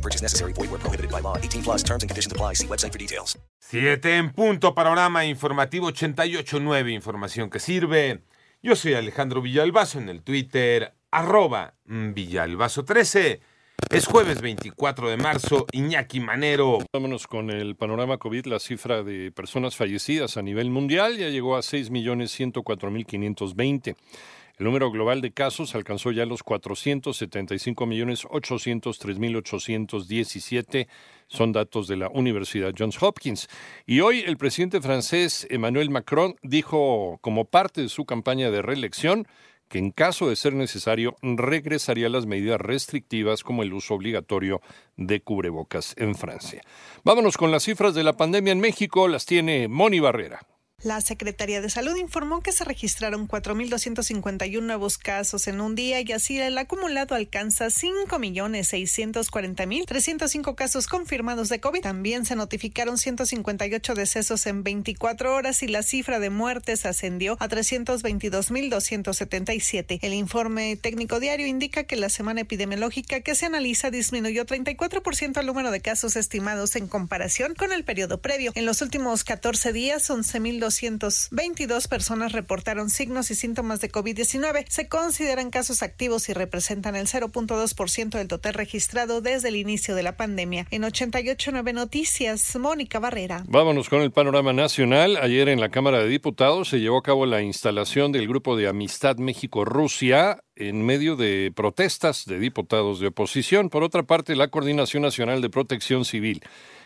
No purchase necessary. Void where prohibited by law. 18 plus terms and conditions apply. See website for details. Siete en punto, panorama informativo 88.9, información que sirve. Yo soy Alejandro Villalbazo en el Twitter, arroba Villalbazo13. Es jueves 24 de marzo, Iñaki Manero. Vámonos con el panorama COVID. La cifra de personas fallecidas a nivel mundial ya llegó a 6.104.520. El número global de casos alcanzó ya los 475.803.817. Son datos de la Universidad Johns Hopkins. Y hoy el presidente francés Emmanuel Macron dijo como parte de su campaña de reelección que en caso de ser necesario regresaría a las medidas restrictivas como el uso obligatorio de cubrebocas en Francia. Vámonos con las cifras de la pandemia en México, las tiene Moni Barrera. La Secretaría de Salud informó que se registraron 4.251 nuevos casos en un día y así el acumulado alcanza 5.640.305 casos confirmados de COVID. También se notificaron 158 decesos en 24 horas y la cifra de muertes ascendió a 322.277. El informe técnico diario indica que la semana epidemiológica que se analiza disminuyó 34% el número de casos estimados en comparación con el periodo previo. En los últimos 14 días, 11.200 222 personas reportaron signos y síntomas de COVID-19. Se consideran casos activos y representan el 0.2% del total registrado desde el inicio de la pandemia. En 889 Noticias, Mónica Barrera. Vámonos con el panorama nacional. Ayer en la Cámara de Diputados se llevó a cabo la instalación del Grupo de Amistad México-Rusia en medio de protestas de diputados de oposición. Por otra parte, la Coordinación Nacional de Protección Civil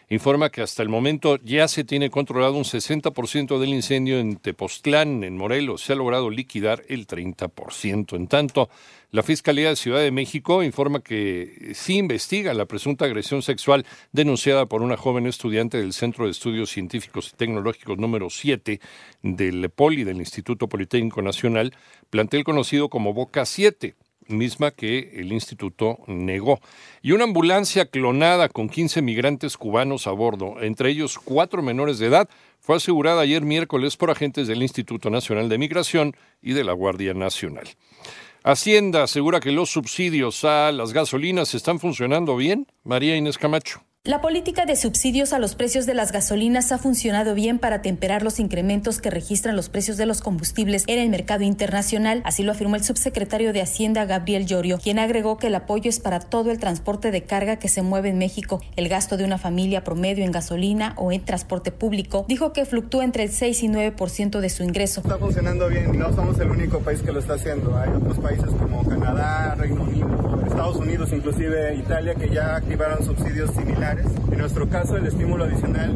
informa que hasta el momento ya se tiene controlado un 60% del incendio en Tepoztlán, en Morelos. Se ha logrado liquidar el 30%. En tanto, la Fiscalía de Ciudad de México informa que sí investiga la presunta agresión sexual denunciada por una joven estudiante del Centro de Estudios Científicos y Tecnológicos número 7 del POLI, del Instituto Politécnico Nacional, plantel conocido como Boca 7 misma que el instituto negó. Y una ambulancia clonada con 15 migrantes cubanos a bordo, entre ellos cuatro menores de edad, fue asegurada ayer miércoles por agentes del Instituto Nacional de Migración y de la Guardia Nacional. Hacienda asegura que los subsidios a las gasolinas están funcionando bien. María Inés Camacho. La política de subsidios a los precios de las gasolinas ha funcionado bien para temperar los incrementos que registran los precios de los combustibles en el mercado internacional, así lo afirmó el subsecretario de Hacienda Gabriel Llorio, quien agregó que el apoyo es para todo el transporte de carga que se mueve en México. El gasto de una familia promedio en gasolina o en transporte público dijo que fluctúa entre el 6 y 9% de su ingreso. Está funcionando bien, no somos el único país que lo está haciendo. Hay otros países como Canadá, Reino Unido, Estados Unidos, inclusive Italia, que ya activaron subsidios similares. En nuestro caso, el estímulo adicional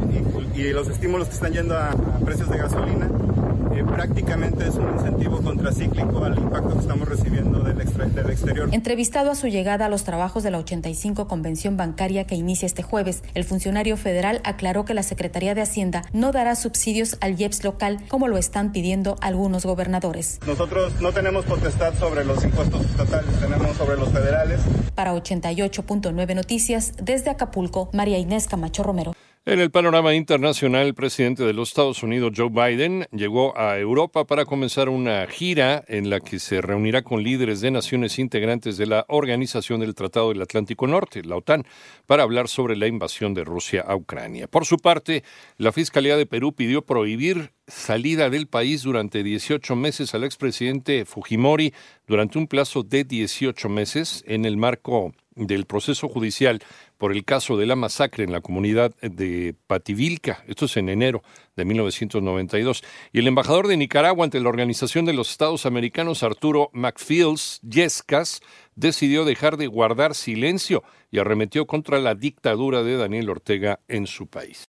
y, los estímulos que están yendo a, precios de gasolina eh, prácticamente es un incentivo contracíclico al impacto que estamos recibiendo del, del, exterior. Entrevistado a su llegada a los trabajos de la 85 Convención Bancaria que inicia este jueves, el funcionario federal aclaró que la Secretaría de Hacienda no dará subsidios al IEPS local como lo están pidiendo algunos gobernadores. Nosotros no tenemos potestad sobre los impuestos estatales, tenemos sobre los federales. Para 88.9 Noticias, desde Acapulco, María Inés Camacho Romero. En el panorama internacional, el presidente de los Estados Unidos, Joe Biden, llegó a Europa para comenzar una gira en la que se reunirá con líderes de naciones integrantes de la Organización del Tratado del Atlántico Norte, la OTAN, para hablar sobre la invasión de Rusia a Ucrania. Por su parte, la Fiscalía de Perú pidió prohibir salida del país durante 18 meses al expresidente Fujimori durante un plazo de 18 meses en el marco del proceso judicial por el caso de la masacre en la comunidad de Pativilca. Esto es en enero de 1992. Y el embajador de Nicaragua ante la Organización de los Estados Americanos, Arturo McFields Yescas, decidió dejar de guardar silencio y arremetió contra la dictadura de Daniel Ortega en su país.